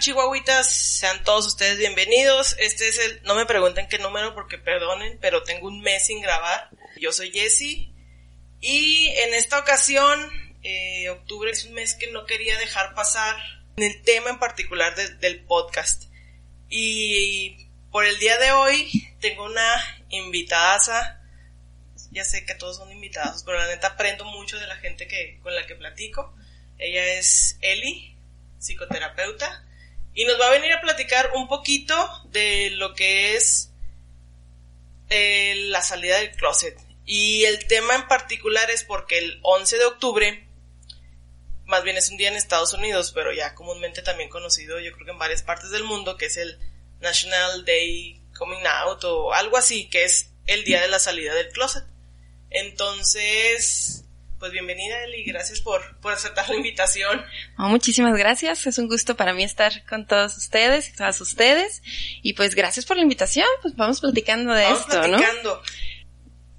Chihuahuitas? Sean todos ustedes bienvenidos. Este es el, no me pregunten qué número porque perdonen, pero tengo un mes sin grabar. Yo soy Jessie y en esta ocasión, eh, octubre es un mes que no quería dejar pasar en el tema en particular del podcast. Y por el día de hoy tengo una invitada. Ya sé que todos son invitados, pero la neta aprendo mucho de la gente que, con la que platico. Ella es Eli, psicoterapeuta, y nos va a venir a platicar un poquito de lo que es eh, la salida del closet. Y el tema en particular es porque el 11 de octubre, más bien es un día en Estados Unidos, pero ya comúnmente también conocido yo creo que en varias partes del mundo, que es el National Day Coming Out o algo así, que es el día de la salida del closet. Entonces, pues bienvenida Eli, gracias por, por aceptar la invitación. muchísimas gracias, es un gusto para mí estar con todos ustedes y todas ustedes. Y pues gracias por la invitación, pues vamos platicando de vamos esto, platicando.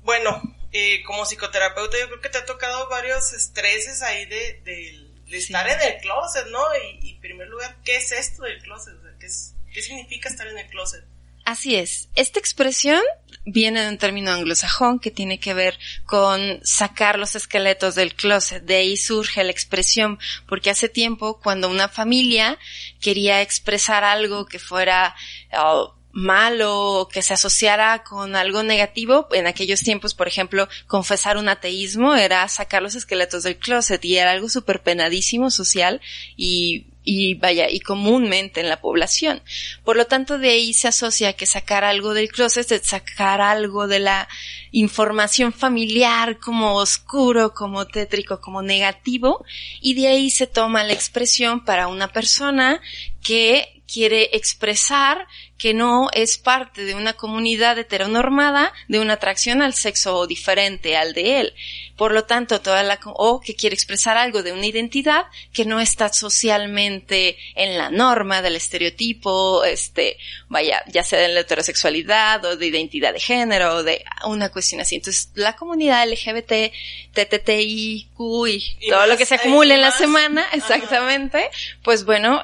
Bueno, eh, como psicoterapeuta yo creo que te ha tocado varios estreses ahí de, de, estar en el closet, ¿no? Y, en primer lugar, ¿qué es esto del closet? ¿qué, es, ¿Qué significa estar en el closet? Así es. Esta expresión viene de un término anglosajón que tiene que ver con sacar los esqueletos del closet. De ahí surge la expresión, porque hace tiempo cuando una familia quería expresar algo que fuera oh, malo o que se asociara con algo negativo, en aquellos tiempos, por ejemplo, confesar un ateísmo era sacar los esqueletos del closet y era algo súper penadísimo social y y vaya, y comúnmente en la población. Por lo tanto, de ahí se asocia que sacar algo del closet es sacar algo de la información familiar como oscuro, como tétrico, como negativo, y de ahí se toma la expresión para una persona que quiere expresar que no es parte de una comunidad heteronormada de una atracción al sexo diferente al de él. Por lo tanto, toda la, o que quiere expresar algo de una identidad que no está socialmente en la norma del estereotipo, este, vaya, ya sea de la heterosexualidad o de identidad de género o de una cuestión así. Entonces, la comunidad LGBT, TTTIQ y, todo lo que se acumule en la semana, exactamente, pues bueno,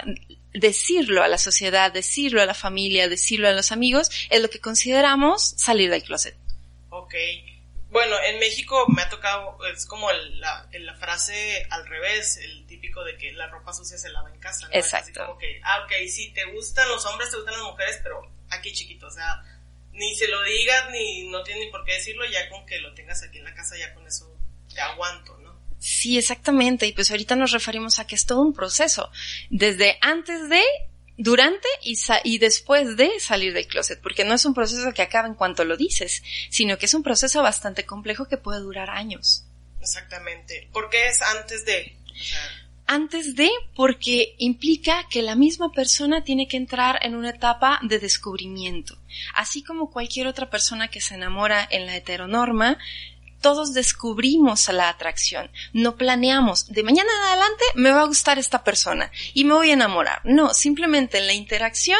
decirlo a la sociedad, decirlo a la familia, decirlo a los amigos, es lo que consideramos salir del closet. Ok. Bueno, en México me ha tocado, es como la, la, frase al revés, el típico de que la ropa sucia se lava en casa. ¿no? Exacto. como que, ah, ok, sí, te gustan los hombres, te gustan las mujeres, pero aquí chiquito, o sea, ni se lo digas, ni no tienes ni por qué decirlo, ya con que lo tengas aquí en la casa, ya con eso te aguanto, ¿no? Sí, exactamente. Y pues ahorita nos referimos a que es todo un proceso. Desde antes de, durante y, y después de salir del closet. Porque no es un proceso que acaba en cuanto lo dices, sino que es un proceso bastante complejo que puede durar años. Exactamente. ¿Por qué es antes de? antes de, porque implica que la misma persona tiene que entrar en una etapa de descubrimiento. Así como cualquier otra persona que se enamora en la heteronorma, todos descubrimos la atracción, no planeamos, de mañana en adelante me va a gustar esta persona y me voy a enamorar. No, simplemente en la interacción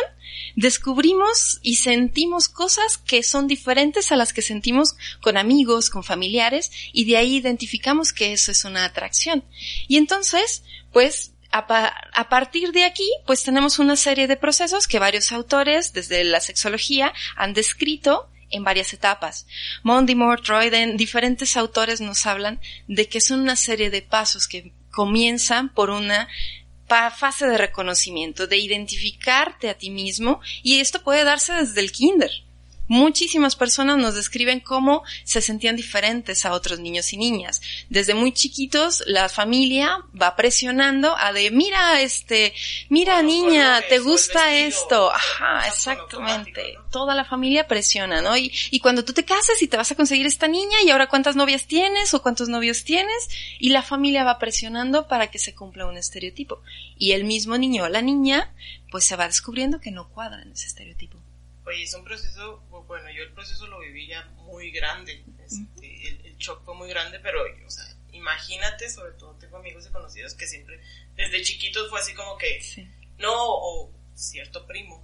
descubrimos y sentimos cosas que son diferentes a las que sentimos con amigos, con familiares, y de ahí identificamos que eso es una atracción. Y entonces, pues, a, a, partir de aquí, pues tenemos una serie de procesos que varios autores desde la sexología han descrito en varias etapas. Moore, Troyden, diferentes autores nos hablan de que son una serie de pasos que comienzan por una fase de reconocimiento, de identificarte a ti mismo, y esto puede darse desde el kinder. Muchísimas personas nos describen cómo se sentían diferentes a otros niños y niñas. Desde muy chiquitos, la familia va presionando a de, mira, este, mira niña, ¿te gusta esto? Ajá, exactamente. Toda la familia presiona, ¿no? Y, y cuando tú te casas y te vas a conseguir esta niña y ahora cuántas novias tienes o cuántos novios tienes, y la familia va presionando para que se cumpla un estereotipo. Y el mismo niño o la niña, pues se va descubriendo que no cuadra en ese estereotipo. Oye, es un proceso, bueno, yo el proceso lo viví ya muy grande, este, el, el, shock fue muy grande, pero, o sea, imagínate, sobre todo tengo amigos y conocidos que siempre, desde chiquitos fue así como que, no, o cierto primo,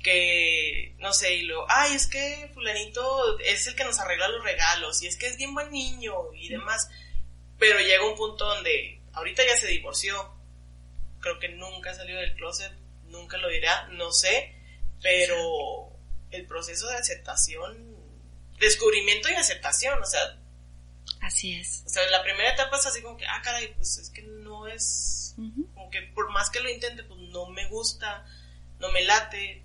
que, no sé, y luego, ay, es que fulanito es el que nos arregla los regalos, y es que es bien buen niño, y demás, pero llega un punto donde, ahorita ya se divorció, creo que nunca salió del closet, nunca lo dirá, no sé, pero el proceso de aceptación, descubrimiento y aceptación, o sea, Así es. O sea, la primera etapa es así como que, ah, caray, pues es que no es, como que por más que lo intente, pues no me gusta, no me late,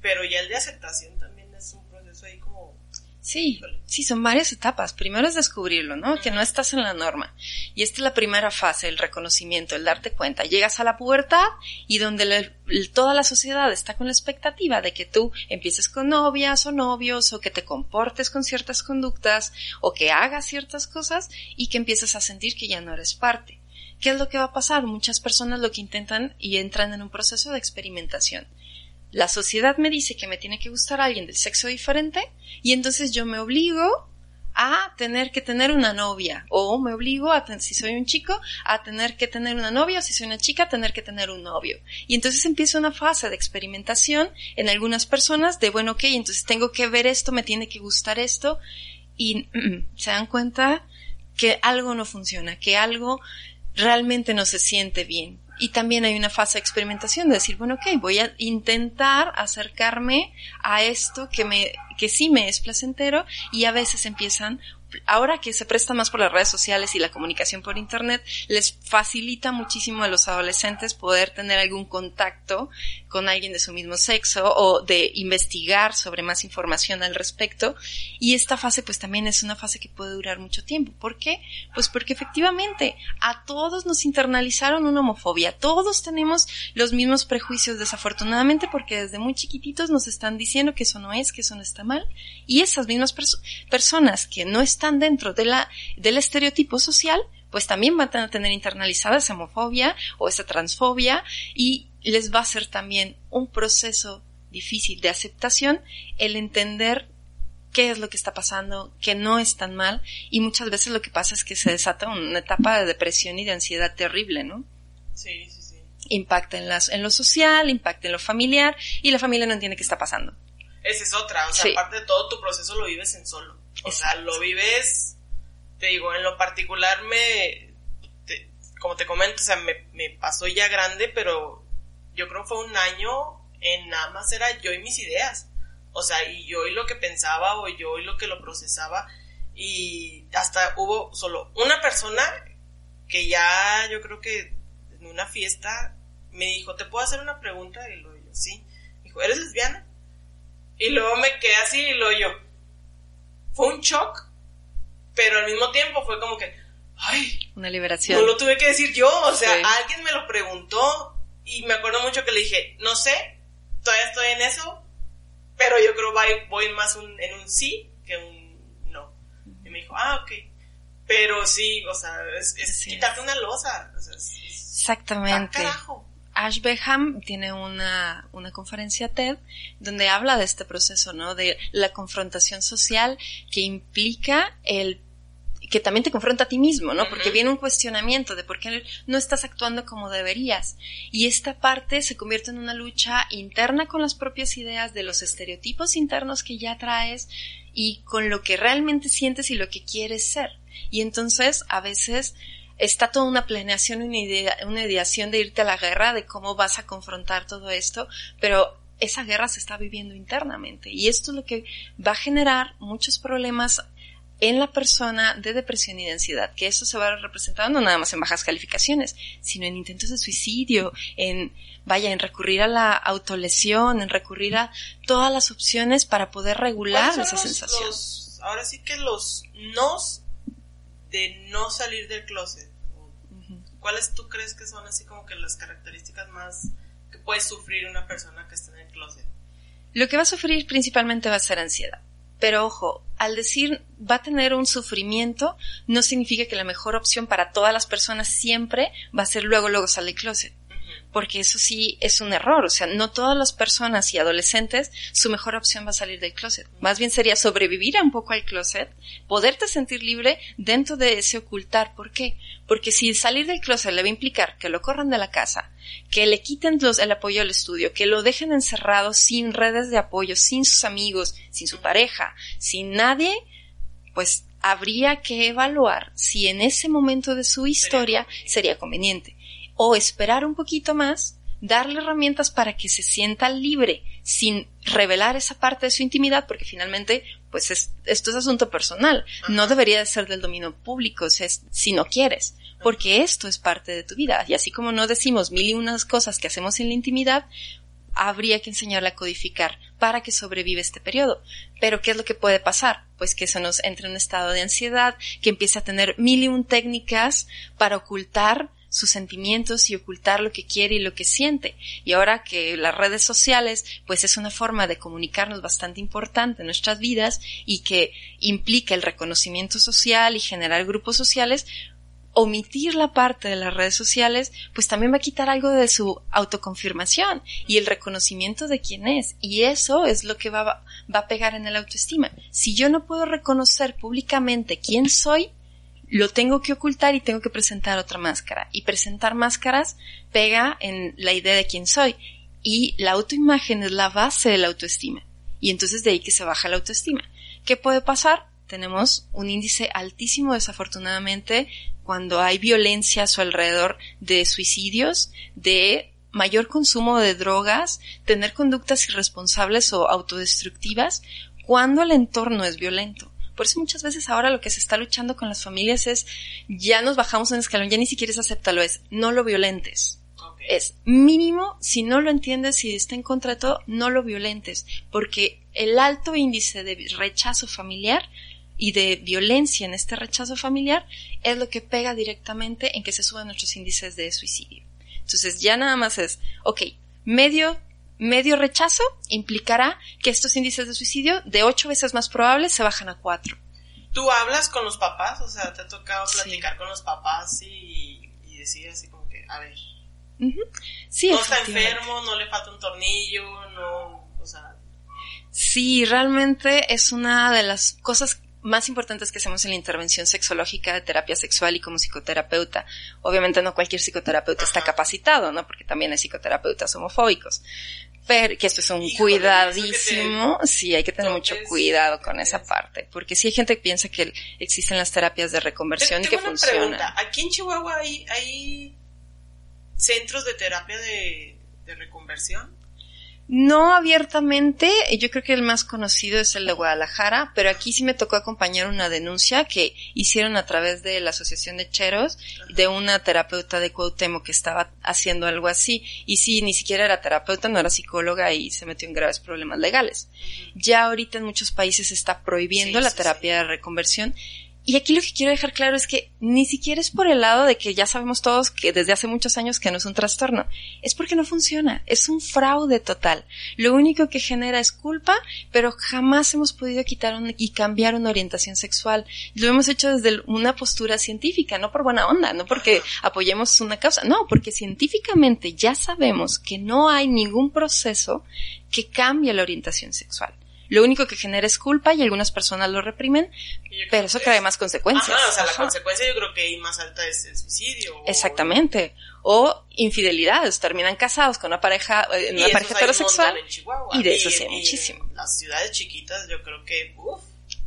pero ya el de aceptación también es un proceso ahí como Sí, sí, son varias etapas. Primero es descubrirlo, ¿no? Que no estás en la norma. Y esta es la primera fase, el reconocimiento, el darte cuenta. Llegas a la pubertad y donde toda la sociedad está con la expectativa de que tú empieces con novias o novios o que te comportes con ciertas conductas o que hagas ciertas cosas y que empieces a sentir que ya no eres parte. ¿Qué es lo que va a pasar? Muchas personas lo que intentan y entran en un proceso de experimentación la sociedad me dice que me tiene que gustar alguien del sexo diferente y entonces yo me obligo a tener que tener una novia o me obligo a si soy un chico a tener que tener una novia o si soy una chica a tener que tener un novio. Y entonces empieza una fase de experimentación en algunas personas de bueno ok entonces tengo que ver esto me tiene que gustar esto y mm, mm, se dan cuenta que algo no funciona que algo realmente no se siente bien y también hay una fase de experimentación de decir, bueno, ok, voy a intentar acercarme a esto que me, que sí me es placentero y a veces empiezan ahora que se presta más por las redes sociales y la comunicación por internet, les facilita muchísimo a los adolescentes poder tener algún contacto con alguien de su mismo sexo o de investigar sobre más información al respecto. Y esta fase pues también es una fase que puede durar mucho tiempo. ¿Por qué? Pues porque efectivamente a todos nos internalizaron una homofobia. Todos tenemos los mismos prejuicios desafortunadamente porque desde muy chiquititos nos están diciendo que eso no es, que eso no está mal. Y esas mismas personas que no están dentro de la, del estereotipo social, pues también van a tener internalizada esa homofobia o esa transfobia y les va a ser también un proceso difícil de aceptación el entender qué es lo que está pasando, que no es tan mal y muchas veces lo que pasa es que se desata una etapa de depresión y de ansiedad terrible, ¿no? Sí, sí, sí. Impacta en, las, en lo social, impacta en lo familiar y la familia no entiende qué está pasando. Esa es otra, o sea, aparte de todo tu proceso lo vives en solo. O sea, lo vives, te digo, en lo particular me, como te comento, o sea, me, me pasó ya grande, pero yo creo que fue un año en nada más era yo y mis ideas. O sea, y yo y lo que pensaba o yo y lo que lo procesaba. Y hasta hubo solo una persona que ya yo creo que en una fiesta me dijo, ¿te puedo hacer una pregunta? Y lo yo, sí. Dijo, ¿eres lesbiana? Y luego me quedé así y lo yo, fue un shock, pero al mismo tiempo fue como que, ay, una liberación. No lo tuve que decir yo, o sea, alguien me lo preguntó y me acuerdo mucho que le dije, no sé, todavía estoy en eso, pero yo creo voy, voy más en un sí que un no. Y me dijo, ah, ok. Pero sí, o sea, es, quitarte una losa. Exactamente. carajo. Ash Beham tiene una, una conferencia TED donde habla de este proceso, ¿no? De la confrontación social que implica el que también te confronta a ti mismo, ¿no? Porque viene un cuestionamiento de por qué no estás actuando como deberías. Y esta parte se convierte en una lucha interna con las propias ideas de los estereotipos internos que ya traes y con lo que realmente sientes y lo que quieres ser. Y entonces, a veces, está toda una planeación, una, idea, una ideación de irte a la guerra, de cómo vas a confrontar todo esto, pero esa guerra se está viviendo internamente y esto es lo que va a generar muchos problemas en la persona de depresión y de ansiedad, que eso se va representando no nada más en bajas calificaciones, sino en intentos de suicidio, en, vaya, en recurrir a la autolesión, en recurrir a todas las opciones para poder regular esa sensación. ahora sí que los nos de no salir del closet. ¿Cuáles tú crees que son así como que las características más que puede sufrir una persona que está en el closet? Lo que va a sufrir principalmente va a ser ansiedad. Pero ojo, al decir va a tener un sufrimiento, no significa que la mejor opción para todas las personas siempre va a ser luego, luego salir del closet. Porque eso sí es un error, o sea, no todas las personas y adolescentes su mejor opción va a salir del closet. Más bien sería sobrevivir un poco al closet, poderte sentir libre dentro de ese ocultar. ¿Por qué? Porque si salir del closet le va a implicar que lo corran de la casa, que le quiten los, el apoyo al estudio, que lo dejen encerrado sin redes de apoyo, sin sus amigos, sin su pareja, sin nadie, pues habría que evaluar si en ese momento de su historia sería conveniente o esperar un poquito más, darle herramientas para que se sienta libre sin revelar esa parte de su intimidad, porque finalmente, pues esto es asunto personal, no debería de ser del dominio público, o si no quieres, porque esto es parte de tu vida, y así como no decimos mil y unas cosas que hacemos en la intimidad, habría que enseñarle a codificar para que sobreviva este periodo. Pero ¿qué es lo que puede pasar? Pues que se nos entre en un estado de ansiedad, que empiece a tener mil y un técnicas para ocultar sus sentimientos y ocultar lo que quiere y lo que siente. Y ahora que las redes sociales, pues es una forma de comunicarnos bastante importante en nuestras vidas y que implica el reconocimiento social y generar grupos sociales, omitir la parte de las redes sociales, pues también va a quitar algo de su autoconfirmación y el reconocimiento de quién es. Y eso es lo que va, va a pegar en el autoestima. Si yo no puedo reconocer públicamente quién soy, lo tengo que ocultar y tengo que presentar otra máscara. Y presentar máscaras pega en la idea de quién soy. Y la autoimagen es la base de la autoestima. Y entonces de ahí que se baja la autoestima. ¿Qué puede pasar? Tenemos un índice altísimo, desafortunadamente, cuando hay violencia a su alrededor de suicidios, de mayor consumo de drogas, tener conductas irresponsables o autodestructivas, cuando el entorno es violento. Por eso muchas veces ahora lo que se está luchando con las familias es, ya nos bajamos en escalón, ya ni siquiera es acéptalo, es no lo violentes. Es mínimo, si no lo entiendes, si está en contra de todo, no lo violentes. Porque el alto índice de rechazo familiar y de violencia en este rechazo familiar es lo que pega directamente en que se suban nuestros índices de suicidio. Entonces ya nada más es, ok, medio medio rechazo implicará que estos índices de suicidio de ocho veces más probables se bajan a cuatro. ¿Tú hablas con los papás? O sea, ¿te ha tocado platicar con los papás y, decir así como que, a ver, sí, no está enfermo, no le falta un tornillo, no, o sea... Sí, realmente es una de las cosas más importantes que hacemos en la intervención sexológica de terapia sexual y como psicoterapeuta. Obviamente no cualquier psicoterapeuta está capacitado, ¿no? Porque también hay psicoterapeutas homofóbicos que esto es un cuidadísimo, sí, hay que tener mucho cuidado con esa parte, porque sí hay gente que piensa que existen las terapias de reconversión y que funcionan. Aquí en Chihuahua hay, hay centros de terapia de, de reconversión. No abiertamente, yo creo que el más conocido es el de Guadalajara, pero aquí sí me tocó acompañar una denuncia que hicieron a través de la Asociación de Cheros, de una terapeuta de Cuauhtémoc que estaba haciendo algo así, y sí, ni siquiera era terapeuta, no era psicóloga y se metió en graves problemas legales. Ya ahorita en muchos países se está prohibiendo la terapia de reconversión y aquí lo que quiero dejar claro es que ni siquiera es por el lado de que ya sabemos todos que desde hace muchos años que no es un trastorno, es porque no funciona, es un fraude total. Lo único que genera es culpa, pero jamás hemos podido quitar y cambiar una orientación sexual. Lo hemos hecho desde una postura científica, no por buena onda, no porque apoyemos una causa, no, porque científicamente ya sabemos que no hay ningún proceso que cambie la orientación sexual lo único que genera es culpa y algunas personas lo reprimen, pero eso trae más consecuencias. Ajá, o sea, la consecuencia yo creo que más alta es el suicidio. Exactamente. O infidelidades, terminan casados con una pareja, eh, una pareja heterosexual. y de eso sí muchísimo. En las ciudades chiquitas yo creo que, uff,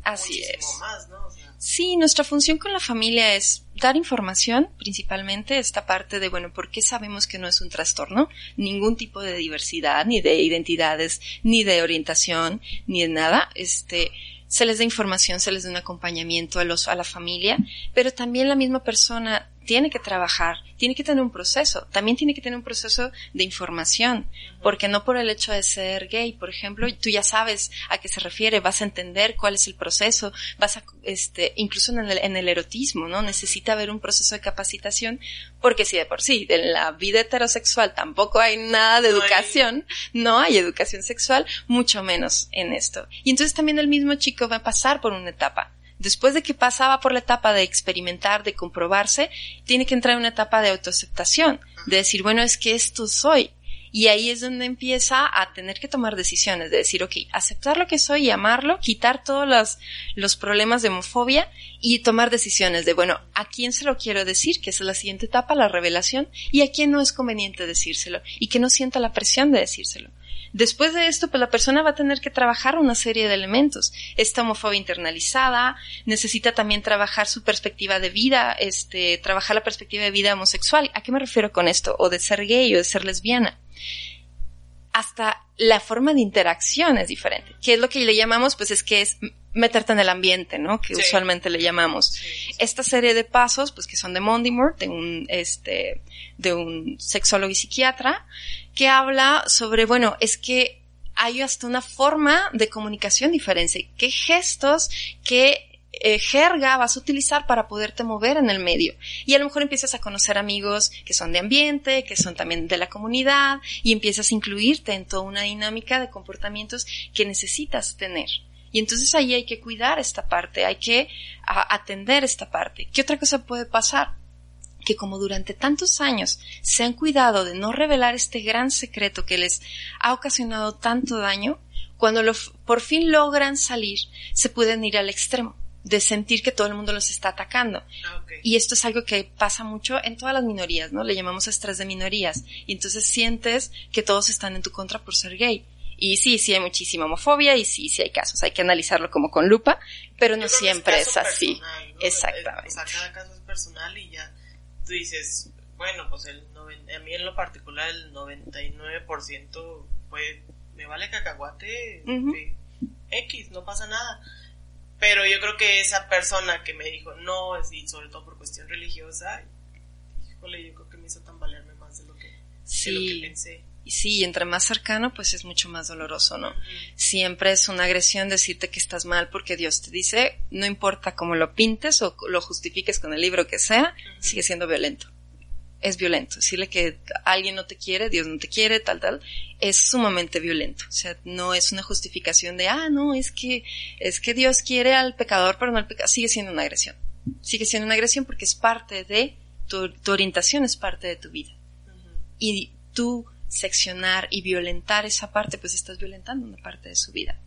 Así es. Más, ¿no? Sí, nuestra función con la familia es dar información, principalmente esta parte de, bueno, ¿por qué sabemos que no es un trastorno? Ningún tipo de diversidad, ni de identidades, ni de orientación, ni de nada. Este, se les da información, se les da un acompañamiento a los, a la familia, pero también la misma persona tiene que trabajar, tiene que tener un proceso, también tiene que tener un proceso de información, porque no por el hecho de ser gay, por ejemplo, tú ya sabes a qué se refiere, vas a entender cuál es el proceso, vas a, este, incluso en el, en el erotismo, ¿no? Necesita haber un proceso de capacitación, porque si de por sí, en la vida heterosexual tampoco hay nada de educación, no hay educación sexual, mucho menos en esto. Y entonces también el mismo chico va a pasar por una etapa Después de que pasaba por la etapa de experimentar, de comprobarse, tiene que entrar en una etapa de autoaceptación, de decir, bueno, es que esto soy. Y ahí es donde empieza a tener que tomar decisiones, de decir, ok, aceptar lo que soy y amarlo, quitar todos los, los problemas de homofobia y tomar decisiones de, bueno, ¿a quién se lo quiero decir? Que es la siguiente etapa, la revelación, y a quién no es conveniente decírselo, y que no sienta la presión de decírselo. Después de esto, pues la persona va a tener que trabajar una serie de elementos. Esta homofobia internalizada, necesita también trabajar su perspectiva de vida, este, trabajar la perspectiva de vida homosexual. ¿A qué me refiero con esto? O de ser gay o de ser lesbiana. Hasta la forma de interacción es diferente. ¿Qué es lo que le llamamos? Pues es que es meterte en el ambiente, ¿no? Que usualmente le llamamos. Esta serie de pasos, pues que son de Mondimore, de un, este, de un sexólogo y psiquiatra, que habla sobre, bueno, es que hay hasta una forma de comunicación diferente. ¿Qué gestos, qué eh, jerga vas a utilizar para poderte mover en el medio? Y a lo mejor empiezas a conocer amigos que son de ambiente, que son también de la comunidad, y empiezas a incluirte en toda una dinámica de comportamientos que necesitas tener. Y entonces ahí hay que cuidar esta parte, hay que atender esta parte. ¿Qué otra cosa puede pasar? Que como durante tantos años se han cuidado de no revelar este gran secreto que les ha ocasionado tanto daño, cuando lo, por fin logran salir, se pueden ir al extremo de sentir que todo el mundo los está atacando. Ah, y esto es algo que pasa mucho en todas las minorías, ¿no? Le llamamos estrés de minorías. Y entonces sientes que todos están en tu contra por ser gay. Y sí, sí hay muchísima homofobia y sí, sí hay casos. Hay que analizarlo como con lupa, pero no siempre es, así. Exactamente. O sea, cada caso es personal y ya tú dices, bueno, pues el a mí en lo particular el 99% pues me vale cacahuate X, no pasa nada. Pero yo creo que esa persona que me dijo no, y sobre todo por cuestión religiosa, híjole, yo creo que me hizo tambalearme más de lo que, de lo que pensé. Y sí, entre más cercano, pues es mucho más doloroso, ¿no? Siempre es una agresión decirte que estás mal porque Dios te dice, no importa cómo lo pintes o lo justifiques con el libro que sea, sigue siendo violento. Es violento. Decirle que alguien no te quiere, Dios no te quiere, tal, tal, es sumamente violento. O sea, no es una justificación de, ah, no, es que, es que Dios quiere al pecador, pero no al pecador. Sigue siendo una agresión. Sigue siendo una agresión porque es parte de, tu, tu orientación es parte de tu vida. Y tú seccionar y violentar esa parte, pues estás violentando una parte de su vida.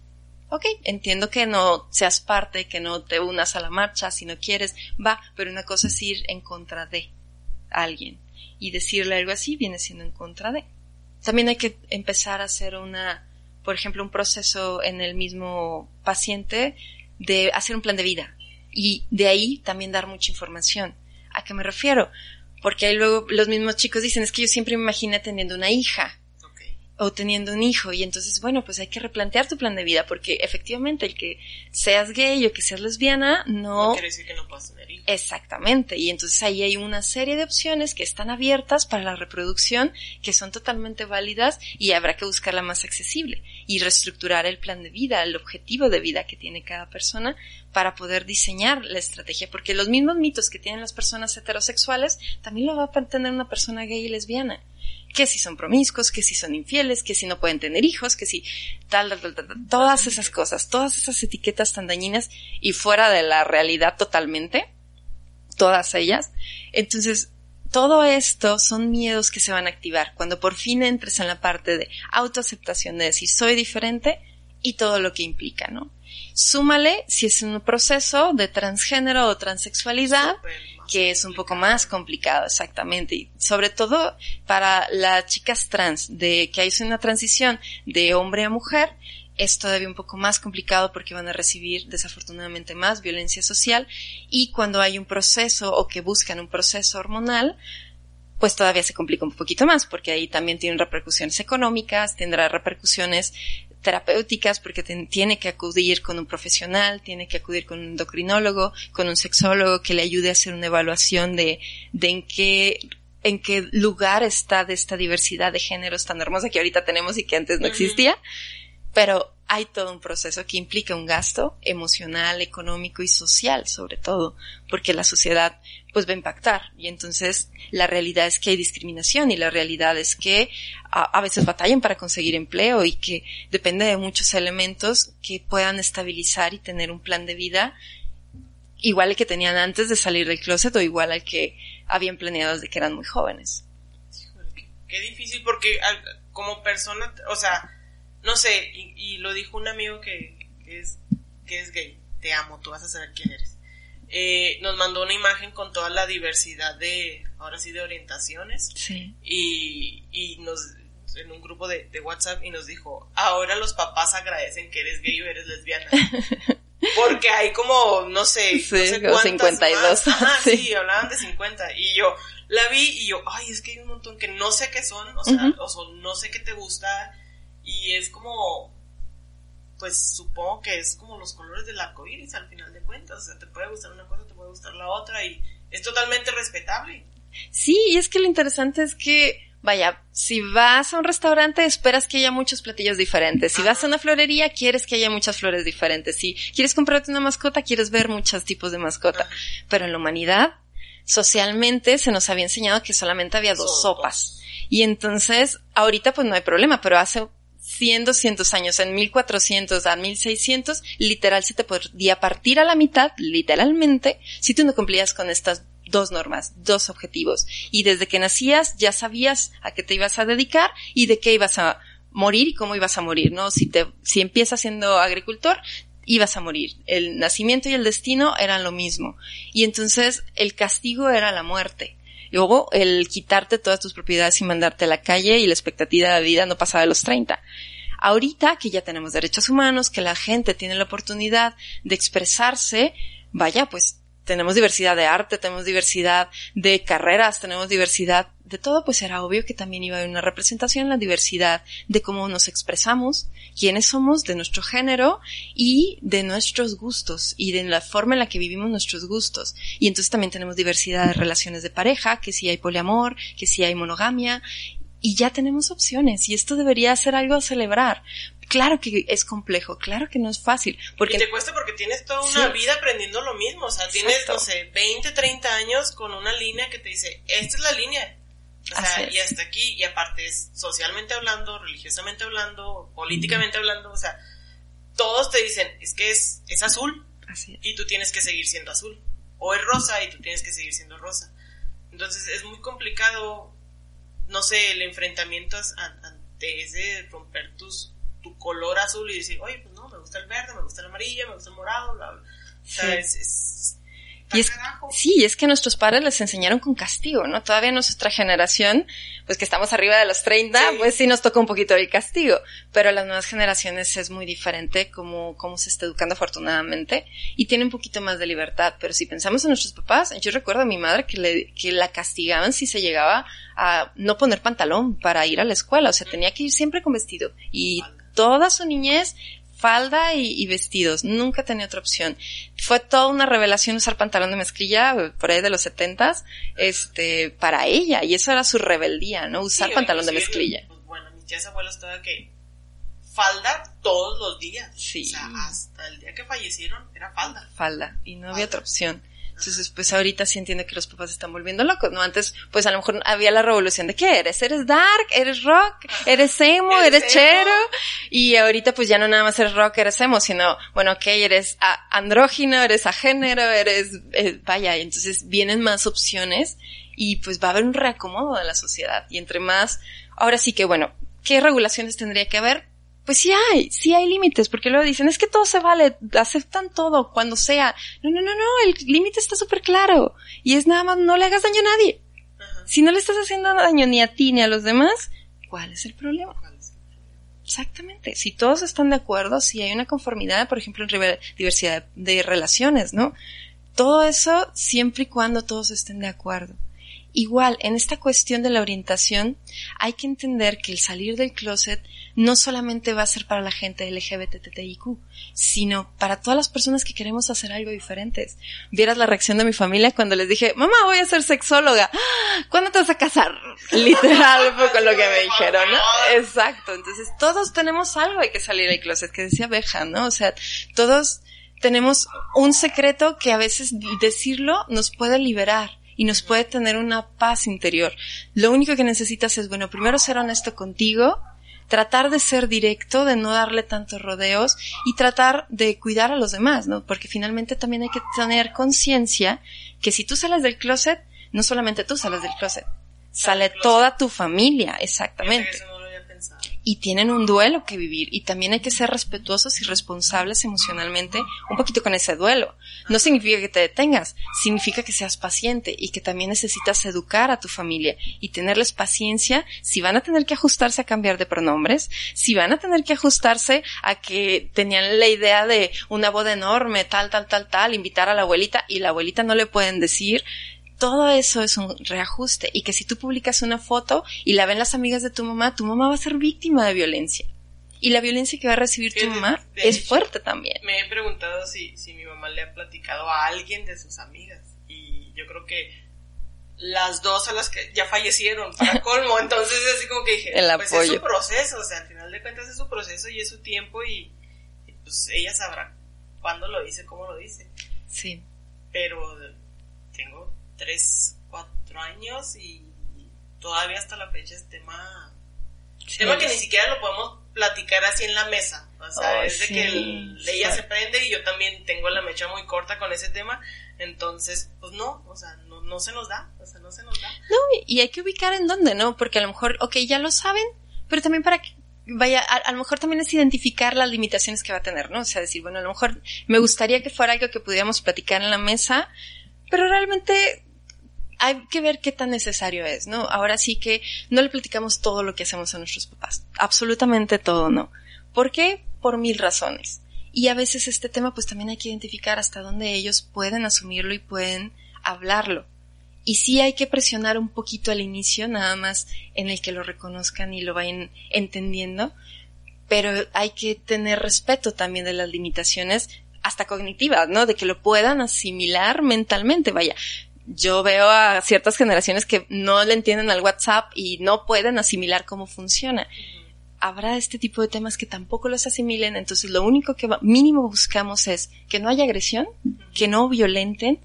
Ok, entiendo que no seas parte, que no te unas a la marcha, si no quieres, va, pero una cosa es ir en contra de alguien. Y decirle algo así viene siendo en contra de. También hay que empezar a hacer una, por ejemplo, un proceso en el mismo paciente de hacer un plan de vida. Y de ahí también dar mucha información. ¿A qué me refiero? Porque ahí luego los mismos chicos dicen, es que yo siempre me imaginé teniendo una hija o teniendo un hijo y entonces bueno pues hay que replantear tu plan de vida porque efectivamente el que seas gay o que seas lesbiana no, no quiere decir que no puedas tener hijos. Exactamente y entonces ahí hay una serie de opciones que están abiertas para la reproducción que son totalmente válidas y habrá que buscarla más accesible y reestructurar el plan de vida el objetivo de vida que tiene cada persona para poder diseñar la estrategia porque los mismos mitos que tienen las personas heterosexuales también lo va a tener una persona gay y lesbiana que si son promiscuos, que si son infieles, que si no pueden tener hijos, que si tal, tal, tal, tal, todas esas cosas, todas esas etiquetas tan dañinas y fuera de la realidad totalmente, todas ellas. Entonces, todo esto son miedos que se van a activar cuando por fin entres en la parte de autoaceptación, de decir soy diferente y todo lo que implica, ¿no? Súmale si es un proceso de transgénero o transexualidad que es un poco más complicado, exactamente. Y sobre todo para las chicas trans, de que hay una transición de hombre a mujer, es todavía un poco más complicado porque van a recibir desafortunadamente más violencia social. Y cuando hay un proceso o que buscan un proceso hormonal, pues todavía se complica un poquito más porque ahí también tienen repercusiones económicas, tendrá repercusiones terapéuticas porque tiene que acudir con un profesional, tiene que acudir con un endocrinólogo, con un sexólogo que le ayude a hacer una evaluación de, de en qué en qué lugar está de esta diversidad de géneros tan hermosa que ahorita tenemos y que antes no existía, pero hay todo un proceso que implica un gasto emocional, económico y social, sobre todo, porque la sociedad pues va a impactar. Y entonces la realidad es que hay discriminación y la realidad es que a, veces batallan para conseguir empleo y que depende de muchos elementos que puedan estabilizar y tener un plan de vida igual el que tenían antes de salir del closet o igual al que habían planeado desde que eran muy jóvenes. Qué, difícil porque como persona, o sea, no sé, y, lo dijo un amigo que, es, que es gay, te amo, tú vas a saber quién eres. Eh, nos mandó una imagen con toda la diversidad de, ahora sí, de orientaciones. Sí. Y, y nos, en un grupo de, de WhatsApp y nos dijo, ahora los papás agradecen que eres gay o eres lesbiana. Porque hay como, no sé, sí, no sé 52. sí. hablaban de 50. Y yo la vi y yo, ay, es que hay un montón que no sé qué son, o sea, o no sé qué te gusta. Y es como, pues supongo que es como los colores del arco iris al final de cuentas. O sea, te puede gustar una cosa, te puede gustar la otra y es totalmente respetable. Sí, y es que lo interesante es que vaya, si vas a un restaurante esperas que haya muchos platillos diferentes. Si vas a una florería quieres que haya muchas flores diferentes. Si quieres comprarte una mascota quieres ver muchos tipos de mascota. Pero en la humanidad, socialmente se nos había enseñado que solamente había dos sopas. Y entonces, ahorita pues no hay problema, pero hace 100, 200 años, en 1400 a 1600, literal se te podía partir a la mitad, literalmente, si tú no cumplías con estas dos normas, dos objetivos. Y desde que nacías ya sabías a qué te ibas a dedicar y de qué ibas a morir y cómo ibas a morir, ¿no? Si te, si empiezas siendo agricultor, ibas a morir. El nacimiento y el destino eran lo mismo. Y entonces el castigo era la muerte. Luego, el quitarte todas tus propiedades y mandarte a la calle y la expectativa de vida no pasaba de los 30. Ahorita que ya tenemos derechos humanos, que la gente tiene la oportunidad de expresarse, vaya, pues tenemos diversidad de arte, tenemos diversidad de carreras, tenemos diversidad de todo, pues era obvio que también iba a haber una representación en la diversidad de cómo nos expresamos, quiénes somos, de nuestro género y de nuestros gustos y de la forma en la que vivimos nuestros gustos. Y entonces también tenemos diversidad de relaciones de pareja, que si hay poliamor, que si hay monogamia, y ya tenemos opciones y esto debería ser algo a celebrar, claro que es complejo, claro que no es fácil. Porque y te cuesta porque tienes toda una vida aprendiendo lo mismo. O sea, tienes, no sé, 20, 30 años con una línea que te dice, esta es la línea. O sea, y hasta aquí, y aparte es socialmente hablando, religiosamente hablando, políticamente hablando, o sea, todos te dicen, es que es, es azul. Así Y tú tienes que seguir siendo azul. O es rosa y tú tienes que seguir siendo rosa. Entonces es muy complicado, no sé, el enfrentamiento ante ese romper tus tu color azul y decir, oye, pues no, me gusta el verde, me gusta el amarillo, me gusta el morado, bla, bla. O sea, es, y es, sí, es que nuestros padres les enseñaron con castigo, ¿no? Todavía nuestra generación, pues que estamos arriba de los 30, pues sí nos toca un poquito el castigo, pero las nuevas generaciones es muy diferente como, cómo se está educando afortunadamente y tiene un poquito más de libertad, pero si pensamos en nuestros papás, yo recuerdo a mi madre que, le, que la castigaban si se llegaba a no poner pantalón para ir a la escuela, o sea, tenía que ir siempre con vestido y toda su niñez falda y, vestidos, nunca tenía otra opción. Fue toda una revelación usar pantalón de mezclilla por ahí de los setentas, este, para ella, y eso era su rebeldía, ¿no? Usar pantalón de mezclilla. Pues, bueno, mis tías abuelas toda que falda todos los días. Sí. O sea, hasta el día que fallecieron era falda. Falda, y no había otra opción. Entonces, pues ahorita sí entiendo que los papás están volviendo locos, ¿no? Antes, pues a lo mejor había la revolución de ¿qué eres? ¿Eres dark? ¿Eres rock? ¿Eres emo? ¿Eres, chero? Y ahorita pues ya no nada más eres rock, eres emo, sino, bueno, ok, eres andrógino, eres a género, eres, eh, vaya, entonces vienen más opciones y pues va a haber un reacomodo de la sociedad. Y entre más, ahora sí que bueno, ¿qué regulaciones tendría que haber? Pues sí hay, sí hay límites, porque luego dicen, es que todo se vale, aceptan todo, cuando sea. No, no, no, no, el límite está súper claro. Y es nada más, no le hagas daño a nadie. Si no le estás haciendo daño ni a ti ni a los demás, ¿cuál es el problema? Exactamente. Si todos están de acuerdo, si hay una conformidad, por ejemplo, en diversidad de relaciones, ¿no? Todo eso siempre y cuando todos estén de acuerdo. Igual, en esta cuestión de la orientación, hay que entender que el salir del closet no solamente va a ser para la gente LGBTTIQ, sino para todas las personas que queremos hacer algo diferente. Vieras la reacción de mi familia cuando les dije, mamá, voy a ser sexóloga. ¿Cuándo te vas a casar? Literal fue con lo que me dijeron, ¿no? Exacto. Entonces, todos tenemos algo, hay que salir del closet, que decía Beja, ¿no? O sea, todos tenemos un secreto que a veces decirlo nos puede liberar y nos puede tener una paz interior. Lo único que necesitas es, bueno, primero ser honesto contigo, tratar de ser directo, de no darle tantos rodeos y tratar de cuidar a los demás, ¿no? Porque finalmente también hay que tener conciencia que si tú sales del closet, no solamente tú sales del closet, sale toda tu familia, exactamente y tienen un duelo que vivir y también hay que ser respetuosos y responsables emocionalmente un poquito con ese duelo. No significa que te detengas, significa que seas paciente y que también necesitas educar a tu familia y tenerles paciencia si van a tener que ajustarse a cambiar de pronombres, si van a tener que ajustarse a que tenían la idea de una boda enorme, tal, tal, tal, tal, invitar a la abuelita y la abuelita no le pueden decir todo eso es un reajuste y que si tú publicas una foto y la ven las amigas de tu mamá, tu mamá va a ser víctima de violencia. Y la violencia que va a recibir tu mamá es fuerte también. Me he preguntado si, si mi mamá le ha platicado a alguien de sus amigas y yo creo que las dos a las que ya fallecieron, para colmo, entonces así como que dije, pues es su proceso, o sea, al final de cuentas es su proceso y es su tiempo y, y pues ella sabrá cuándo lo dice, cómo lo dice. Sí. Pero tengo tres, cuatro años y todavía hasta la fecha es tema, tema que ni siquiera lo podemos platicar así en la mesa. O sea, es de que ella se prende y yo también tengo la mecha muy corta con ese tema. Entonces, pues no, o sea, no, no se nos da, o sea, no se nos da. No, y hay que ubicar en dónde, ¿no? Porque a lo mejor, ok, ya lo saben, pero también para que vaya, a, a, lo mejor también es identificar las limitaciones que va a tener, ¿no? O sea, decir, bueno, a lo mejor me gustaría que fuera algo que pudiéramos platicar en la mesa, pero realmente hay que ver qué tan necesario es, ¿no? Ahora sí que no le platicamos todo lo que hacemos a nuestros papás. Absolutamente todo, ¿no? ¿Por qué? Por mil razones. Y a veces este tema pues también hay que identificar hasta dónde ellos pueden asumirlo y pueden hablarlo. Y sí hay que presionar un poquito al inicio, nada más en el que lo reconozcan y lo vayan entendiendo, pero hay que tener respeto también de las limitaciones hasta cognitivas, ¿no? De que lo puedan asimilar mentalmente. Vaya, yo veo a ciertas generaciones que no le entienden al WhatsApp y no pueden asimilar cómo funciona. Habrá este tipo de temas que tampoco los asimilen, entonces lo único que mínimo buscamos es que no haya agresión, que no violenten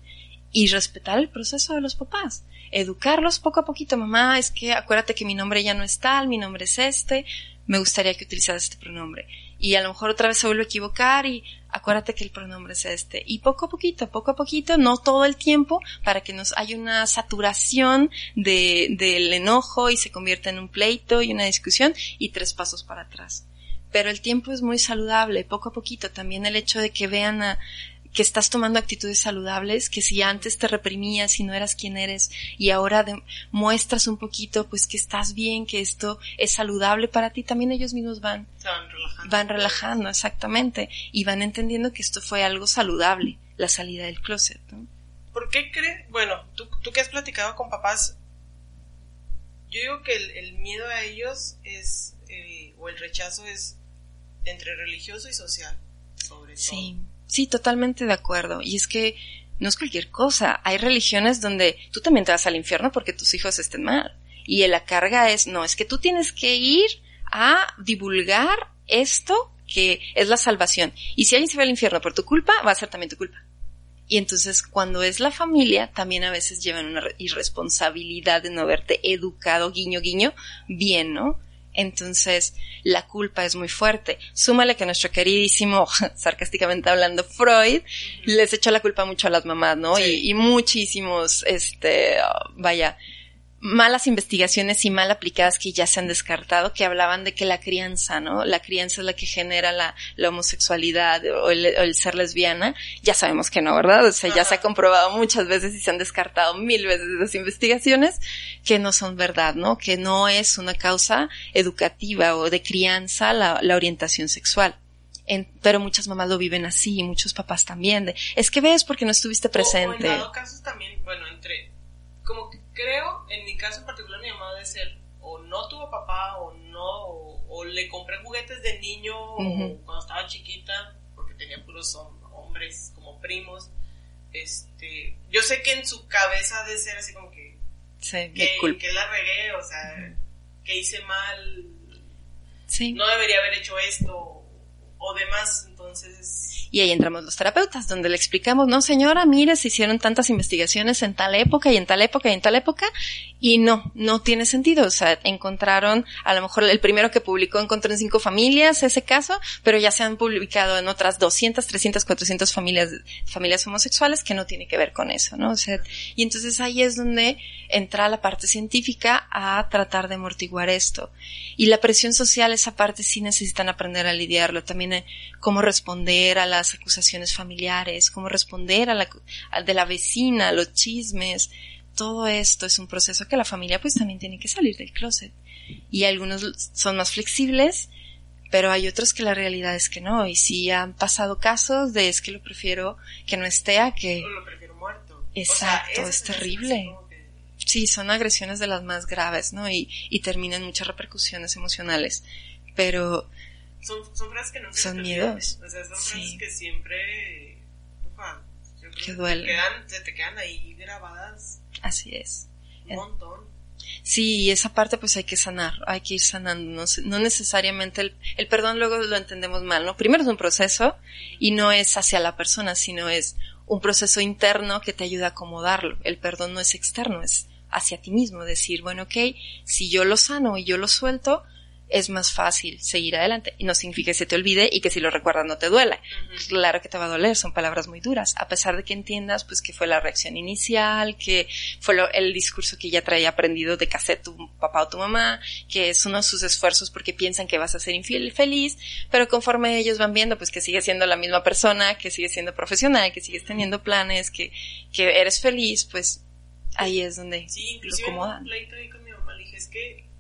y respetar el proceso de los papás. Educarlos poco a poquito, mamá, es que acuérdate que mi nombre ya no es tal, mi nombre es este, me gustaría que utilizaras este pronombre. Y a lo mejor otra vez se vuelve a equivocar y acuérdate que el pronombre es este. Y poco a poquito, poco a poquito, no todo el tiempo, para que nos haya una saturación de, del enojo y se convierta en un pleito y una discusión y tres pasos para atrás. Pero el tiempo es muy saludable, poco a poquito. También el hecho de que vean a, que estás tomando actitudes saludables, que si antes te reprimías y no eras quien eres y ahora muestras un poquito pues que estás bien, que esto es saludable para ti, también ellos mismos van, van relajando. Van relajando, exactamente, y van entendiendo que esto fue algo saludable, la salida del closet. ¿no? ¿Por qué crees? Bueno, tú, tú que has platicado con papás, yo digo que el, miedo a ellos es, eh, o el rechazo es entre religioso y social, sobre todo. Sí Sí, totalmente de acuerdo. Y es que no es cualquier cosa. Hay religiones donde tú también te vas al infierno porque tus hijos estén mal. Y la carga es, no, es que tú tienes que ir a divulgar esto que es la salvación. Y si alguien se va al infierno por tu culpa, va a ser también tu culpa. Y entonces cuando es la familia, también a veces llevan una irresponsabilidad de no haberte educado, guiño, guiño, bien, ¿no? Entonces, la culpa es muy fuerte. Súmale que nuestro queridísimo, sarcásticamente hablando, Freud, les echó la culpa mucho a las mamás, ¿no? Y, y, muchísimos, este, vaya, malas investigaciones y mal aplicadas que ya se han descartado, que hablaban de que la crianza, ¿no? La crianza es la que genera la, la homosexualidad o el, o el, ser lesbiana. Ya sabemos que no, ¿verdad? O sea, ya se ha comprobado muchas veces y se han descartado mil veces esas investigaciones que no son verdad, ¿no? Que no es una causa educativa o de crianza la, la orientación sexual. En, pero muchas mamás lo viven así y muchos papás también. De, es que ves porque no estuviste presente. O, o en casos también, bueno, entre, como que creo, en mi caso en particular, mi mamá debe ser o no tuvo papá o no, o, le compré juguetes de niño cuando estaba chiquita, porque tenía puros hombres como primos. Este, yo sé que en su cabeza debe ser así como que, sí, que, que, la regué, o sea, que hice mal, sí. no debería haber hecho esto o demás, entonces. Y ahí entramos los terapeutas, donde le explicamos, no señora, mire, se hicieron tantas investigaciones en tal época y en tal época y en tal época, y no, no tiene sentido. O sea, encontraron, a lo mejor el primero que publicó encontró en cinco familias ese caso, pero ya se han publicado en otras 200, 300, 400 familias, familias homosexuales que no tiene que ver con eso, ¿no? O sea, y entonces ahí es donde entra la parte científica a tratar de amortiguar esto. Y la presión social, esa parte sí necesitan aprender a lidiarlo. También eh, cómo responder a las acusaciones familiares, cómo responder a la, de la vecina, a los chismes. Todo esto es un proceso que la familia pues también tiene que salir del closet. Y algunos son más flexibles, pero hay otros que la realidad es que no. Y si han pasado casos de es que lo prefiero que no esté a que... Lo prefiero muerto. Exacto, es terrible. Sí, son agresiones de las más graves, ¿no? Y, y terminan muchas repercusiones emocionales. Pero son, son frases que no son miedos. O sea, son frases que siempre, ufa, que duelen. Quedan, se te quedan ahí grabadas. Así es. Un montón. Sí, y esa parte pues hay que sanar, hay que ir sanando, no, no necesariamente el, el, perdón luego lo entendemos mal, ¿no? Primero es un proceso y no es hacia la persona, sino es un proceso interno que te ayuda a acomodarlo. El perdón no es externo, es hacia ti mismo, decir, bueno, ok, si yo lo sano y yo lo suelto, es más fácil seguir adelante. Y no significa que se te olvide y que si lo recuerdas no te duela. Claro que te va a doler, son palabras muy duras, a pesar de que entiendas pues que fue la reacción inicial, que fue lo, el discurso que ya traía aprendido de cassette tu papá o tu mamá, que es uno de sus esfuerzos porque piensan que vas a ser infiel feliz, pero conforme ellos van viendo pues que sigues siendo la misma persona, que sigues siendo profesional, que sigues teniendo planes, que, que eres feliz, pues ahí es donde sí, inclusive lo acomodan. pleito ahí con mi mamá le dije, es que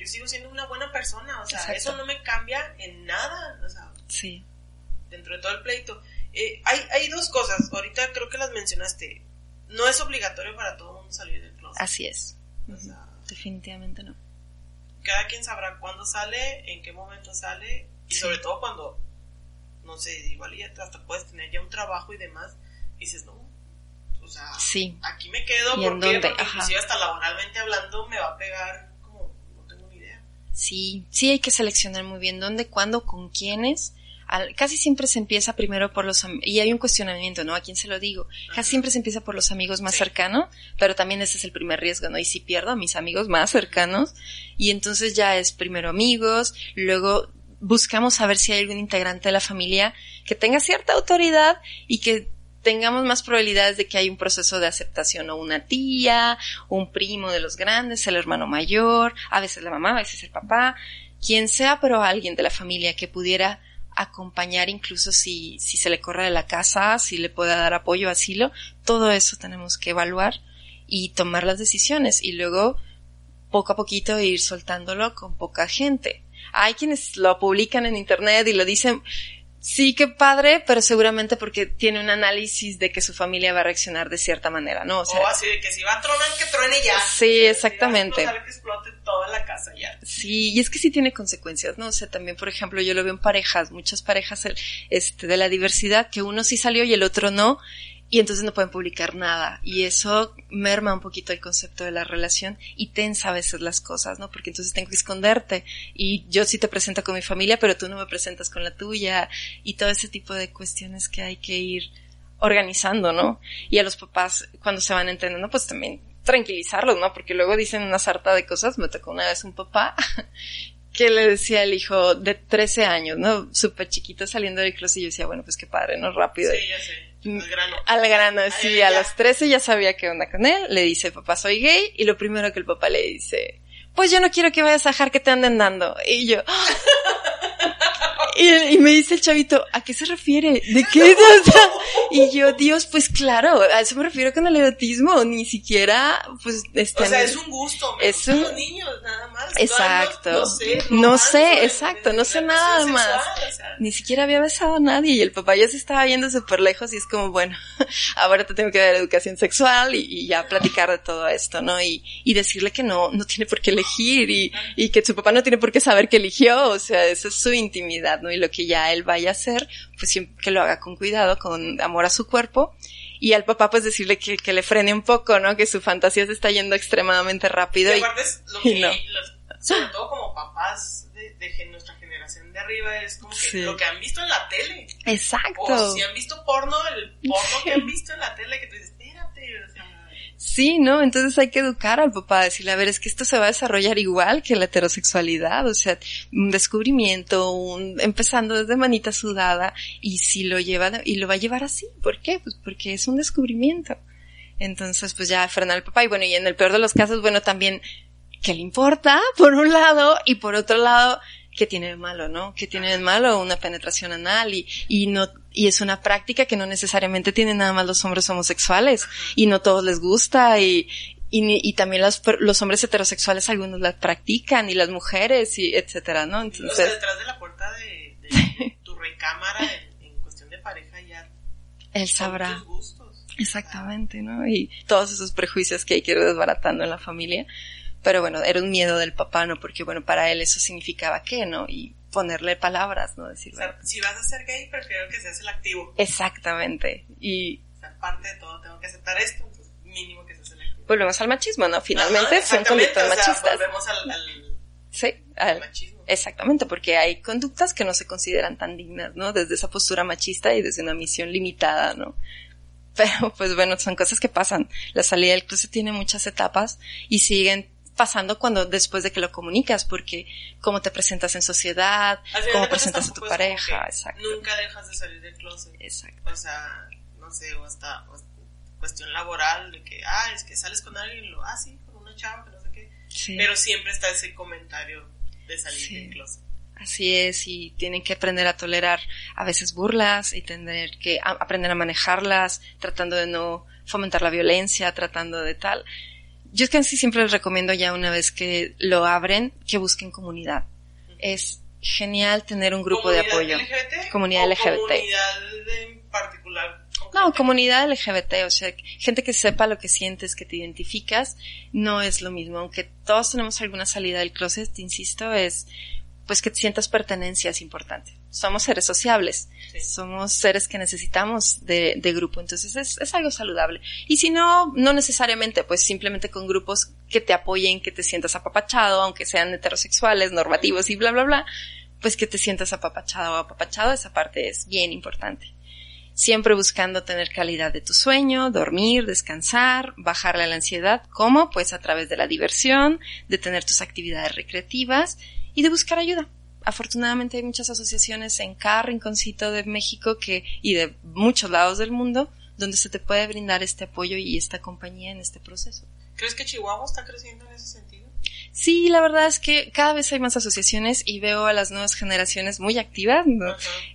yo sigo siendo una buena persona, o sea, eso no me cambia en nada, o sea, sí. dentro de todo el pleito. Eh, hay, hay dos cosas, ahorita creo que las mencionaste, no es obligatorio para todo el mundo salir del closet. Así es, o sea, definitivamente no. Cada quien sabrá cuándo sale, en qué momento sale, y sobre todo cuando, no sé, igual ya hasta puedes tener ya un trabajo y demás, y dices, no, o sea, sí. aquí me quedo porque, porque inclusive hasta laboralmente hablando me va a pegar Sí, sí hay que seleccionar muy bien dónde, cuándo, con quiénes. casi siempre se empieza primero por los y hay un cuestionamiento, ¿no? ¿A quién se lo digo? Casi siempre se empieza por los amigos más cercanos, pero también ese es el primer riesgo, ¿no? Y si pierdo a mis amigos más cercanos, y entonces ya es primero amigos, luego buscamos saber si hay algún integrante de la familia que tenga cierta autoridad y que tengamos más probabilidades de que hay un proceso de aceptación o una tía, un primo de los grandes, el hermano mayor, a veces la mamá, a veces el papá, quien sea, pero alguien de la familia que pudiera acompañar incluso si, si se le corre de la casa, si le pueda dar apoyo, asilo, todo eso tenemos que evaluar y tomar las decisiones y luego poco a poquito ir soltándolo con poca gente. Hay quienes lo publican en internet y lo dicen, Sí, qué padre, pero seguramente porque tiene un análisis de que su familia va a reaccionar de cierta manera, ¿no? O, sea, así de que si va a tronar, que truene ya. Sí, exactamente. Si que explote toda la casa ya. Sí, y es que sí tiene consecuencias, ¿no? O sea, también, por ejemplo, yo lo veo en parejas, muchas parejas este, de la diversidad, que uno sí salió y el otro no, y entonces no pueden publicar nada y eso merma un poquito el concepto de la relación y tensa a veces las cosas, ¿no? Porque entonces tengo que esconderte y yo sí te presento con mi familia, pero tú no me presentas con la tuya y todo ese tipo de cuestiones que hay que ir organizando, ¿no? Y a los papás cuando se van entendiendo, pues también tranquilizarlos, ¿no? Porque luego dicen una sarta de cosas. Me tocó una vez un papá que le decía al hijo de 13 años, ¿no? Súper chiquito saliendo del closet y yo decía, bueno, pues qué padre, ¿no? Rápido. Sí, al grano. Al grano, sí, a los 13 ya sabía qué onda con él, le dice, papá, soy gay, y lo primero que el papá le dice, pues yo no quiero que vayas a dejar que te anden dando. Y yo, y, me dice el chavito, ¿a qué se refiere? ¿De qué? y yo, Dios, pues claro, a eso me refiero con el erotismo, ni siquiera, pues, este. O sea, es un gusto, es un... los niños, nada más. Exacto. No, sé, no sé exacto, no sé nada más. Ni siquiera había besado a nadie y el papá ya se estaba viendo súper lejos y es como, bueno, ahora te tengo que dar educación sexual y, ya platicar de todo esto, ¿no? Y, y decirle que no, no tiene por qué elegir y, y que su papá no tiene por qué saber que eligió, o sea, esa es su intimidad, ¿no? Y lo que ya él vaya a hacer, pues siempre que lo haga con cuidado, con amor a su cuerpo. Y al papá pues decirle que, que le frene un poco, ¿no? Que su fantasía se está yendo extremadamente rápido. Y, aparte es lo que, sobre todo como papás de, de, nuestra generación de arriba, es como que lo que han visto en la tele. Exacto. O si han visto porno, el porno que han visto en la tele, que te dices, espérate, o sea, Sí, ¿no? Entonces hay que educar al papá, decirle, a ver, es que esto se va a desarrollar igual que la heterosexualidad, o sea, un descubrimiento, un, empezando desde manita sudada, y si lo lleva, y lo va a llevar así, ¿por qué? Pues porque es un descubrimiento. Entonces, pues ya frenar al papá, y bueno, y en el peor de los casos, bueno, también, ¿qué le importa? Por un lado, y por otro lado, ¿qué tiene de malo, no? ¿Qué tiene de malo una penetración anal? Y, y no, y es una práctica que no necesariamente tienen nada más los hombres homosexuales, y no todos les gusta, y, y, y también los, los hombres heterosexuales algunos la practican, y las mujeres, y etcétera, ¿no? o sea, Entonces, detrás de la puerta de, de tu recámara en, en cuestión de pareja ya él sabrá. tus gustos. Exactamente, ¿no? Y todos esos prejuicios que hay que ir desbaratando en la familia. Pero bueno, era un miedo del papá, ¿no? Porque bueno, para él eso significaba qué, ¿no? Y ponerle palabras, ¿no? Decir, O sea, si vas a ser gay, prefiero que seas el activo. exactamente. Y O sea, aparte de todo, tengo que aceptar esto, entonces mínimo que seas el activo. volvemos al machismo, ¿no? Finalmente Ajá, son conductas o sea, machistas. volvemos al, al Sí, al- machismo. exactamente, porque hay conductas que no se consideran tan dignas, ¿no? Desde esa postura machista y desde una misión limitada, ¿no? Pero pues bueno, son cosas que pasan. La salida del closet tiene muchas etapas y siguen pasando cuando después de que lo comunicas, porque cómo te presentas en sociedad, cómo presentas a tu pareja, exacto. Nunca dejas de salir del closet. Exacto. O sea, no sé, o hasta, o hasta cuestión laboral, de que, ah, es que sales con alguien y lo, ah, sí, con una chava, que no sé qué. Sí. Pero siempre está ese comentario de salir Sí. del closet. Así es, y tienen que aprender a tolerar a veces burlas y tener que a- aprender a manejarlas, tratando de no fomentar la violencia, tratando de tal. Yo es que así siempre les recomiendo ya una vez que lo abren, que busquen comunidad. Es genial tener un grupo de ¿Comunidad apoyo. LGBT? Comunidad ¿O LGBT. Comunidad en particular. No, comunidad LGBT, o sea, gente que sepa lo que sientes, que te identificas, no es lo mismo. Aunque todos tenemos alguna salida del closet, te insisto, es pues que te sientas pertenencia es importante. Somos seres sociables, Sí. somos seres que necesitamos de, de grupo, entonces es, es algo saludable. Y si no, no necesariamente, pues simplemente con grupos que te apoyen, que te sientas apapachado, aunque sean heterosexuales, normativos y bla, bla, bla, pues que te sientas apapachado o apapachado, esa parte es bien importante siempre buscando tener calidad de tu sueño, dormir, descansar, bajarle a la ansiedad. ¿Cómo? Pues a través de la diversión, de tener tus actividades recreativas y de buscar ayuda. Afortunadamente hay muchas asociaciones en cada rinconcito de México que, y de muchos lados del mundo donde se te puede brindar este apoyo y esta compañía en este proceso. ¿Crees que Chihuahua está creciendo en ese sentido? Sí, la verdad es que cada vez hay más asociaciones y veo a las nuevas generaciones muy activas, ¿no?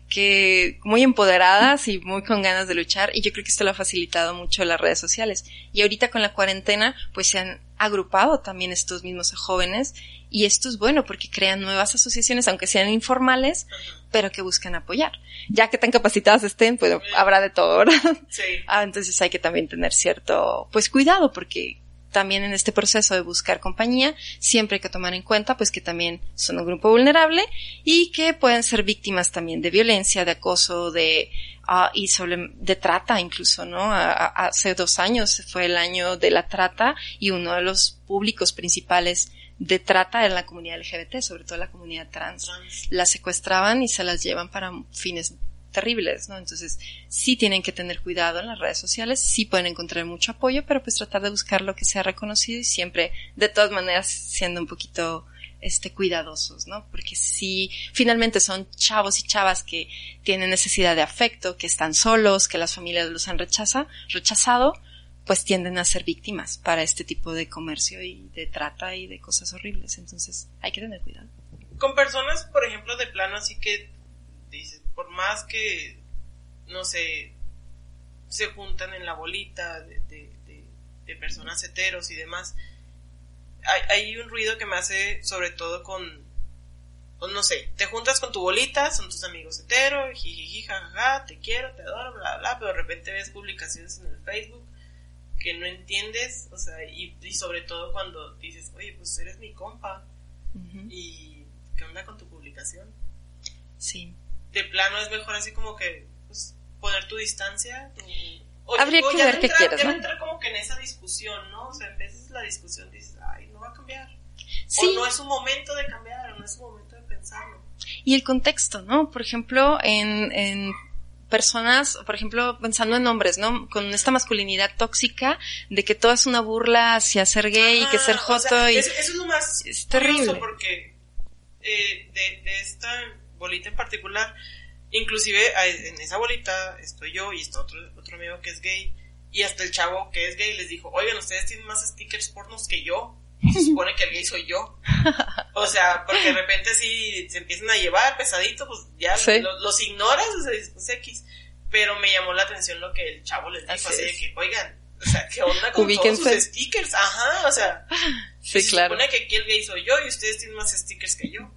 Que muy empoderadas y muy con ganas de luchar y yo creo que esto lo ha facilitado mucho las redes sociales. Y ahorita con la cuarentena pues se han agrupado también estos mismos jóvenes y esto es bueno porque crean nuevas asociaciones aunque sean informales pero que buscan apoyar. Ya que tan capacitadas estén pues habrá de todo, ¿verdad? Sí. Ah, entonces hay que también tener cierto, pues cuidado, porque también en este proceso de buscar compañía, siempre hay que tomar en cuenta, pues que también son un grupo vulnerable y que pueden ser víctimas también de violencia, de acoso, de, ah, y sobre, de trata incluso, ¿no? A- a- hace dos años fue el año de la trata y uno de los públicos principales de trata era la comunidad LGBT, sobre todo la comunidad trans Trans. las secuestraban y se las llevan para fines terribles, ¿no? Entonces, sí tienen que tener cuidado en las redes sociales, sí pueden encontrar mucho apoyo, pero pues tratar de buscar lo que sea reconocido y siempre, de todas maneras, siendo un poquito, este, cuidadosos, ¿no? Porque si finalmente son chavos y chavas que tienen necesidad de afecto, que están solos, que las familias los han rechaza, rechazado, pues tienden a ser víctimas para este tipo de comercio y de trata y de cosas horribles. Entonces, hay que tener cuidado. Con personas, por ejemplo, de plano así que dices, por más que, no sé, se juntan en la bolita de, de, de, de personas heteros y demás, hay, hay un ruido que me hace sobre todo con, con, no sé, te juntas con tu bolita, son tus amigos heteros, jijiji, jajaja, te quiero, te adoro, bla, bla, pero de repente ves publicaciones en el Facebook que no entiendes, o sea, y, y sobre todo cuando dices, oye, pues eres mi compa. ¿Y qué onda con tu publicación? Sí. De plano es mejor así como que pues, poner tu distancia. O, o- Habría o que ya ver qué quieres, ya no entrar como que en esa discusión, ¿no? O sea, en veces la discusión dices, ay, no va a cambiar. Sí. O no es un momento de cambiar, o no es un momento de pensarlo. Y el contexto, ¿no? Por ejemplo, en, en personas, por ejemplo, pensando en hombres, ¿no? Con esta masculinidad tóxica de que todo es una burla hacia ser gay y que ser joto y... Eso, eso, es lo más es terrible. porque eh, de, de esta bolita en particular, inclusive en esa bolita estoy yo y está otro, otro amigo que es gay y hasta el chavo que es gay les dijo, oigan, ustedes tienen más stickers pornos que yo. Y se supone que el gay soy yo. O sea, porque de repente si se empiezan a llevar pesadito, pues ya Sí. los, los ignoras, o sea, pues X. Pero me llamó la atención lo que el chavo les dijo, Así así, de que, oigan, o sea, ¿qué onda con Ubíquense. todos sus stickers? Ajá, o sea, Sí, se claro. supone que aquí el gay soy yo y ustedes tienen más stickers que yo.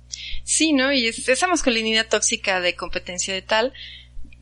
Sí, ¿no? Y es esa masculinidad tóxica de competencia de tal,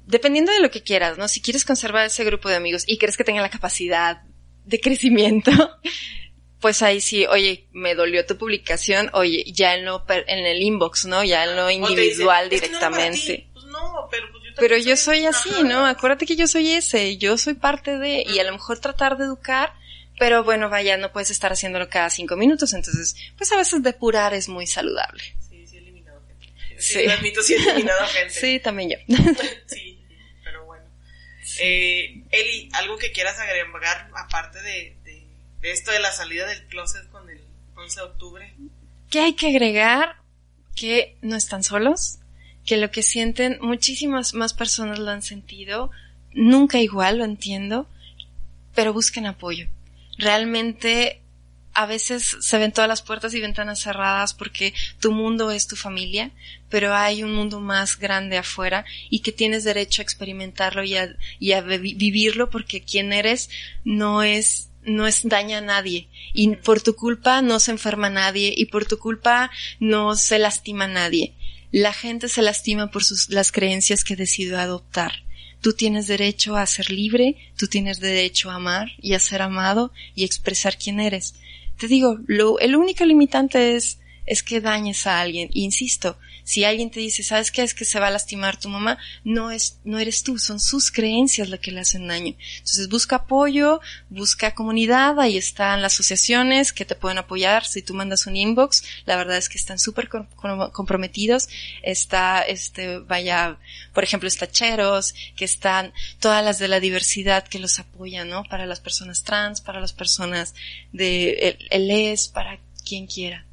dependiendo de lo que quieras, ¿no? Si quieres conservar ese grupo de amigos y crees que tengan la capacidad de crecimiento, pues ahí sí, oye, me dolió tu publicación, oye, ya en lo en el inbox, ¿no? Ya en lo individual "Es que no era para ti". directamente. Pues no, pero Pero yo soy así, ajá. ¿no? Acuérdate que yo soy ese, yo soy parte de, y a lo mejor tratar de educar, pero bueno, vaya, no puedes estar haciéndolo cada cinco minutos, entonces, pues a veces depurar es muy saludable. Sí, sí he eliminado gente. Sí, Sí. lo admito, sí he eliminado gente. Sí, también yo. Sí, pero bueno. Eh, Eli, ¿algo que quieras agregar aparte de, de, de esto de la salida del closet con el 11 de octubre? ¿Qué hay que agregar? Que no están solos, que lo que sienten muchísimas más personas lo han sentido, nunca igual, lo entiendo, pero busquen apoyo. Realmente a veces se ven todas las puertas y ventanas cerradas porque tu mundo es tu familia, pero hay un mundo más grande afuera y que tienes derecho a experimentarlo y a, vivirlo porque quien eres no es no es daña a nadie y por tu culpa no se enferma nadie y por tu culpa no se lastima a nadie. La gente se lastima por sus, las creencias que decidió adoptar. Tú tienes derecho a ser libre, tú tienes derecho a amar y a ser amado y expresar quién eres. Te digo, lo, el único limitante es, es que dañes a alguien. Insisto, si alguien te dice, ¿sabes qué? Es que se va a lastimar tu mamá, no es, no eres tú, son sus creencias las que le hacen daño. Entonces busca apoyo, busca comunidad, ahí están las asociaciones que te pueden apoyar. Si tú mandas un inbox, la verdad es que están súper com- com- comprometidos. Está, este, vaya, por ejemplo, está Cheros, que están todas las de la diversidad que los apoyan, ¿no? Para las personas trans, para las personas de el, LES, para quien quiera.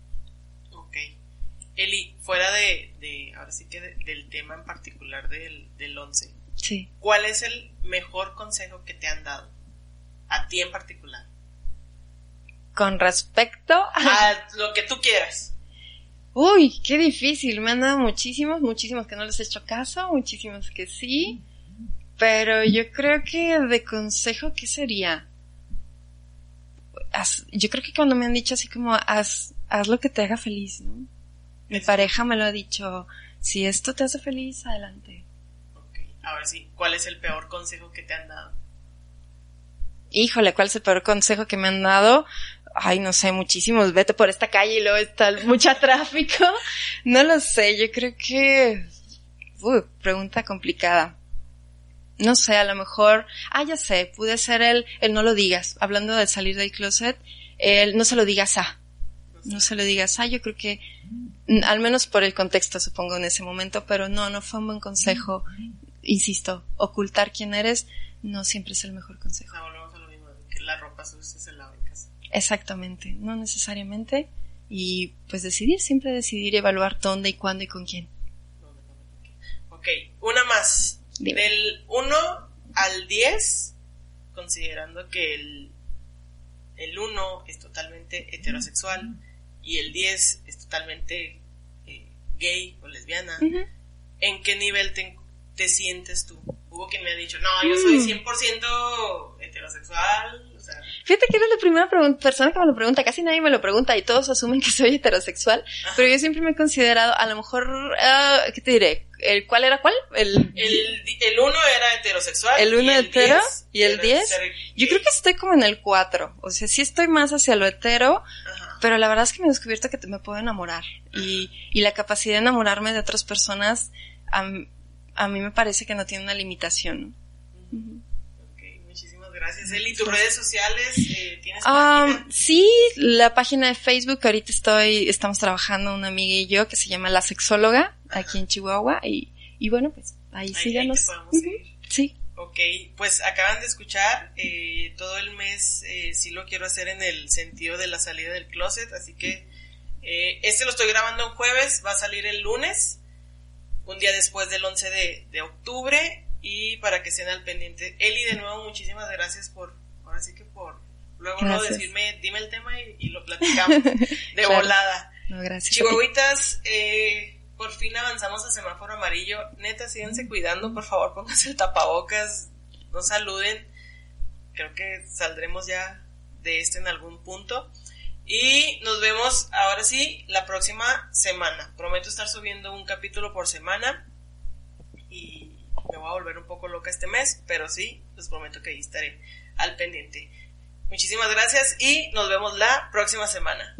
Eli, fuera de, de ahora sí que de- del tema en particular del, del 11, Sí. ¿cuál es el mejor consejo que te han dado? A ti en particular. Con respecto a... A lo que tú quieras. Uy, qué difícil. Me han dado muchísimos, muchísimos que no les he hecho caso, muchísimos que sí. Pero yo creo que de consejo, ¿qué sería? Haz- yo creo que cuando me han dicho así como, haz, haz lo que te haga feliz, ¿no? Mi pareja me lo ha dicho, si esto te hace feliz, adelante. Ok. Ahora sí, ¿cuál es el peor consejo que te han dado? Híjole, ¿cuál es el peor consejo que me han dado? Ay, no sé, muchísimos. Vete por esta calle y luego está mucha tráfico. No lo sé, yo creo que... Uy, pregunta complicada. No sé, a lo mejor... Ah, ya sé, pude ser el, el no lo digas. Hablando de salir del closet, el no se lo digas a. No se lo digas a, yo creo que... Al menos por el contexto, supongo, en ese momento, pero no, no fue un buen consejo. Insisto, ocultar quién eres no siempre es el mejor consejo. volvemos a lo mismo, que la ropa sucia se lava en casa. Exactamente, no necesariamente. Y pues decidir, siempre decidir, evaluar dónde y cuándo y con quién. Ok, una más. Dime. Del 1 al 10, considerando que el, el 1 es totalmente heterosexual y el 10 es totalmente eh, gay o lesbiana, Ujú. ¿en qué nivel te, te sientes tú? Hubo quien me ha dicho, no, yo soy Mm. 100% heterosexual, o sea, Fíjate que eres la primera persona que me lo pregunta, casi nadie me lo pregunta y todos asumen que soy heterosexual, Ajá. pero yo siempre me he considerado, a lo mejor, ah, ¿qué te diré? ¿El cuál era cuál? El, el, el 1 era heterosexual. ¿El uno y hetero? 10 ¿Y el era 10? ser yo creo que estoy como en el 4, o sea, sí estoy más hacia lo hetero, Ajá. Pero la verdad es que me he descubierto que te- me puedo enamorar y, y la capacidad de enamorarme de otras personas a, a mí me parece que no tiene una limitación. muchísimas gracias. Eli, tus redes sociales, eh, ¿tienes página? sí, la página de Facebook, ahorita estoy, estamos trabajando una amiga y yo que se llama La Sexóloga, aquí en Chihuahua, y, y bueno, pues ahí, síganos. Sí. Ok, pues acaban de escuchar, eh, todo el mes eh, sí lo quiero hacer en el sentido de la salida del closet, así que eh, este lo estoy grabando un jueves, va a salir el lunes, un día después del 11 de, de octubre, y para que estén al pendiente. Eli, de nuevo, muchísimas gracias por, ahora sí que por luego no decirme, dime el tema y, lo platicamos de volada. No, gracias. Chihuahuitas, eh, por fin avanzamos a semáforo amarillo. Neta, síganse cuidando, por favor, pónganse el tapabocas, no saluden. Creo que saldremos ya de este en algún punto. Y nos vemos ahora sí la próxima semana. Prometo estar subiendo un capítulo por semana. Y me voy a volver un poco loca este mes, pero sí, les prometo que ahí estaré al pendiente. Muchísimas gracias y nos vemos la próxima semana.